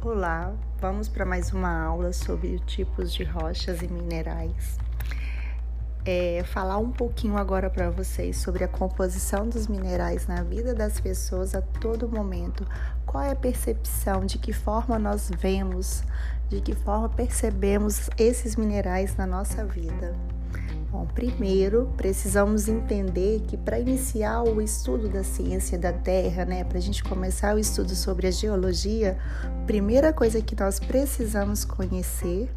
Olá, vamos para mais uma aula sobre tipos de rochas e minerais. É, falar um pouquinho agora para vocês sobre a composição dos minerais na vida das pessoas a todo momento. Qual é a percepção, de que forma nós vemos, de que forma percebemos esses minerais na nossa vida. Bom, primeiro precisamos entender que para iniciar o estudo da ciência da Terra, né, para a gente começar o estudo sobre a geologia, primeira coisa que nós precisamos conhecer,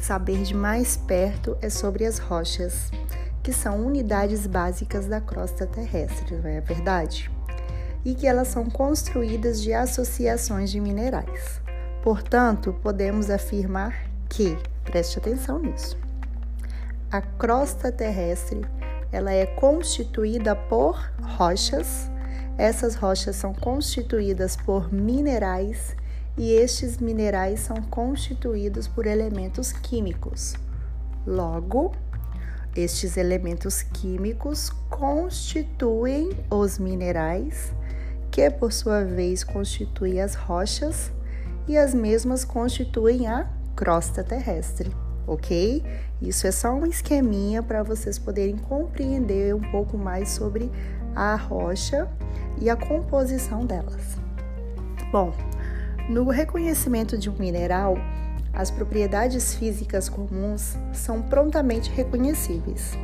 saber de mais perto é sobre as rochas, que são unidades básicas da crosta terrestre, não é verdade? E que elas são construídas de associações de minerais. Portanto, podemos afirmar que, preste atenção nisso a crosta terrestre ela é constituída por rochas. Essas rochas são constituídas por minerais e estes minerais são constituídos por elementos químicos. Logo, estes elementos químicos constituem os minerais, que por sua vez constituem as rochas, e as mesmas constituem a crosta terrestre ok? Isso é só um esqueminha para vocês poderem compreender um pouco mais sobre a rocha e a composição delas. Bom, no reconhecimento de um mineral, as propriedades físicas comuns são prontamente reconhecíveis.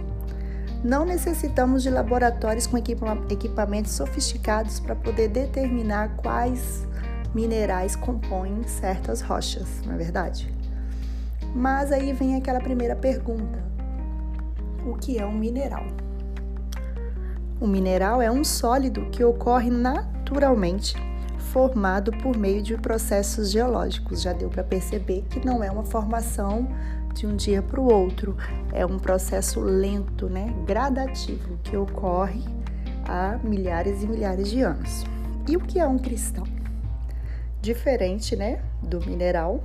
Não necessitamos de laboratórios com equipamentos sofisticados para poder determinar quais minerais compõem certas rochas, não é verdade? Mas aí vem aquela primeira pergunta: o que é um mineral? O mineral é um sólido que ocorre naturalmente, formado por meio de processos geológicos. Já deu para perceber que não é uma formação de um dia para o outro, é um processo lento, né, gradativo que ocorre há milhares e milhares de anos. E o que é um cristal? Diferente, né, do mineral,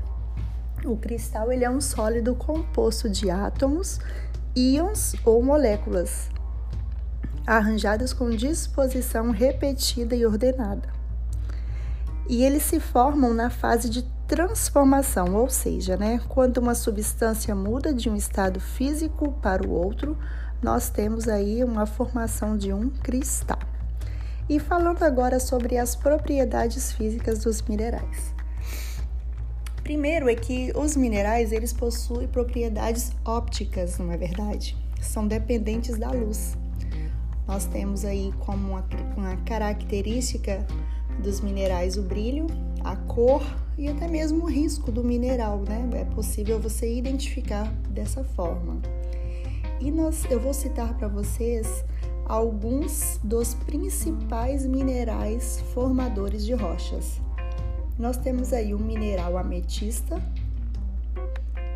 o cristal ele é um sólido composto de átomos, íons ou moléculas, arranjados com disposição repetida e ordenada. E eles se formam na fase de transformação, ou seja, né, quando uma substância muda de um estado físico para o outro, nós temos aí uma formação de um cristal. E falando agora sobre as propriedades físicas dos minerais. Primeiro é que os minerais eles possuem propriedades ópticas, não é verdade? São dependentes da luz. Nós temos aí como uma, uma característica dos minerais o brilho, a cor e até mesmo o risco do mineral, né? É possível você identificar dessa forma. E nós, eu vou citar para vocês alguns dos principais minerais formadores de rochas. Nós temos aí o mineral ametista,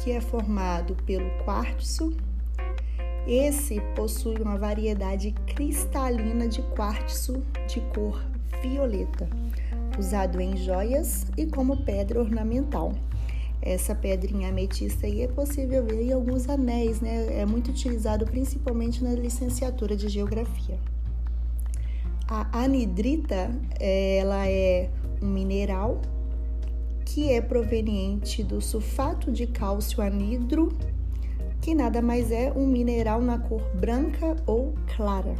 que é formado pelo quartzo. Esse possui uma variedade cristalina de quartzo de cor violeta, usado em joias e como pedra ornamental. Essa pedrinha ametista aí é possível ver em alguns anéis, né? É muito utilizado principalmente na licenciatura de geografia. A anidrita, ela é um mineral que é proveniente do sulfato de cálcio anidro, que nada mais é um mineral na cor branca ou clara,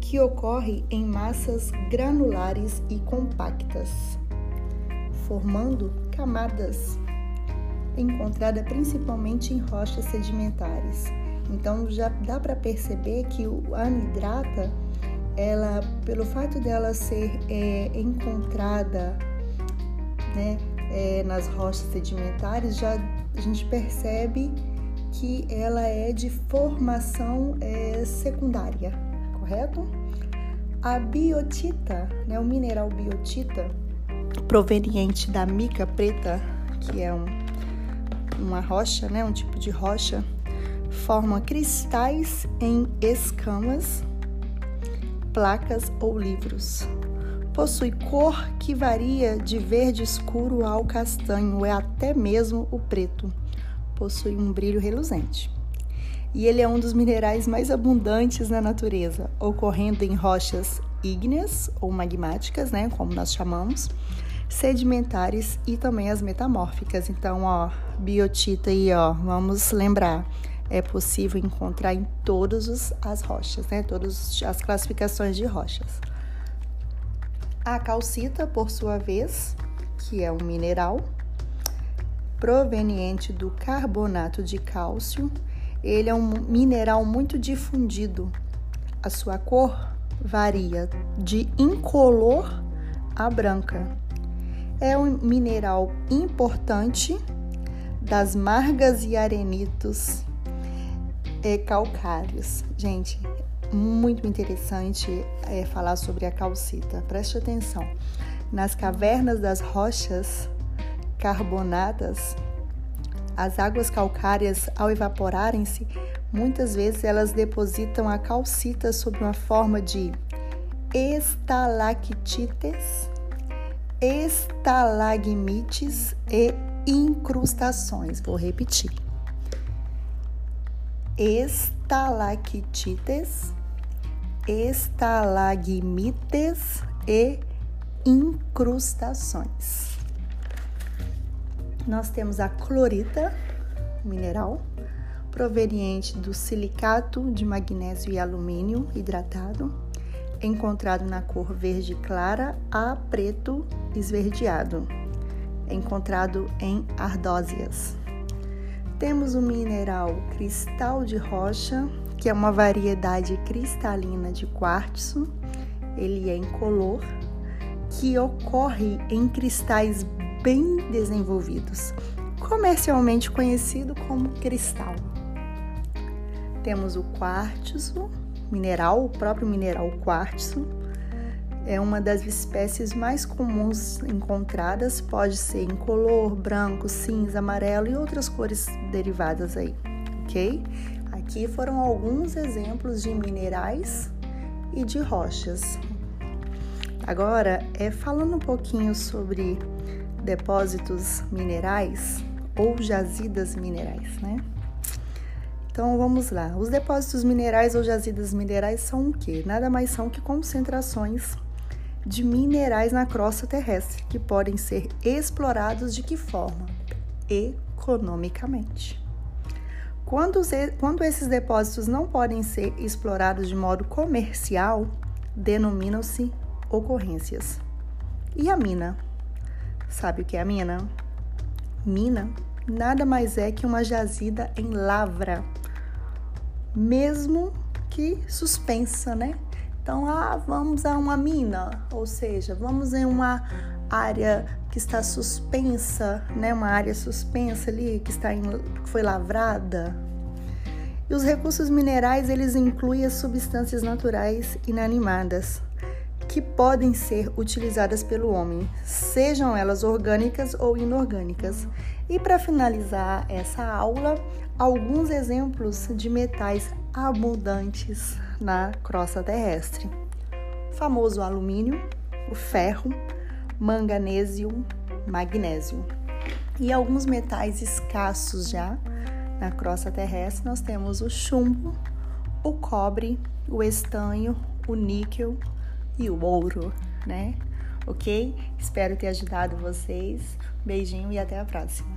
que ocorre em massas granulares e compactas, formando camadas, encontrada principalmente em rochas sedimentares. Então já dá para perceber que o anidrata, ela, pelo fato dela ser é, encontrada né, é, nas rochas sedimentares, já a gente percebe que ela é de formação é, secundária, correto? A biotita, né, o mineral biotita, proveniente da mica preta, que é um, uma rocha, né, um tipo de rocha, forma cristais em escamas, placas ou livros. Possui cor que varia de verde escuro ao castanho ou até mesmo o preto. Possui um brilho reluzente. E ele é um dos minerais mais abundantes na natureza, ocorrendo em rochas ígneas ou magmáticas, né, como nós chamamos, sedimentares e também as metamórficas. Então, ó, biotita aí, ó, vamos lembrar, é possível encontrar em todas as rochas, né? Todas as classificações de rochas. A calcita, por sua vez, que é um mineral proveniente do carbonato de cálcio, ele é um mineral muito difundido. A sua cor varia de incolor a branca. É um mineral importante das margas e arenitos e calcários. Gente, muito interessante é, falar sobre a calcita. Preste atenção. Nas cavernas das rochas carbonadas, as águas calcárias, ao evaporarem-se, muitas vezes elas depositam a calcita sob uma forma de estalactites, estalagmites e incrustações. Vou repetir. Estalactites, estalagmites e incrustações. Nós temos a clorita, mineral, proveniente do silicato de magnésio e alumínio hidratado, encontrado na cor verde clara a preto esverdeado, encontrado em ardósias. Temos o mineral cristal de rocha, que é uma variedade cristalina de quartzo, ele é incolor, que ocorre em cristais bem desenvolvidos, comercialmente conhecido como cristal. Temos o quartzo, mineral, o próprio mineral quartzo, é uma das espécies mais comuns encontradas, pode ser incolor, branco, cinza, amarelo e outras cores derivadas aí, ok? Aqui foram alguns exemplos de minerais e de rochas. Agora, é falando um pouquinho sobre depósitos minerais ou jazidas minerais, né? Então vamos lá. Os depósitos minerais ou jazidas minerais são o quê? Nada mais são que concentrações de minerais na crosta terrestre que podem ser explorados de que forma? Economicamente. Quando, os, quando esses depósitos não podem ser explorados de modo comercial, denominam-se ocorrências. E a mina? Sabe o que é a mina? Mina nada mais é que uma jazida em lavra, mesmo que suspensa, né? Então, ah, vamos a uma mina, ou seja, vamos em uma área que está suspensa, né? Uma área suspensa ali que está em, que foi lavrada. E os recursos minerais eles incluem as substâncias naturais inanimadas que podem ser utilizadas pelo homem, sejam elas orgânicas ou inorgânicas. E para finalizar essa aula, alguns exemplos de metais abundantes na crosta terrestre. O famoso alumínio, o ferro, manganésio, magnésio. E alguns metais escassos já na crosta terrestre, nós temos o chumbo, o cobre, o estanho, o níquel e o ouro, né? Ok? Espero ter ajudado vocês. Beijinho e até a próxima.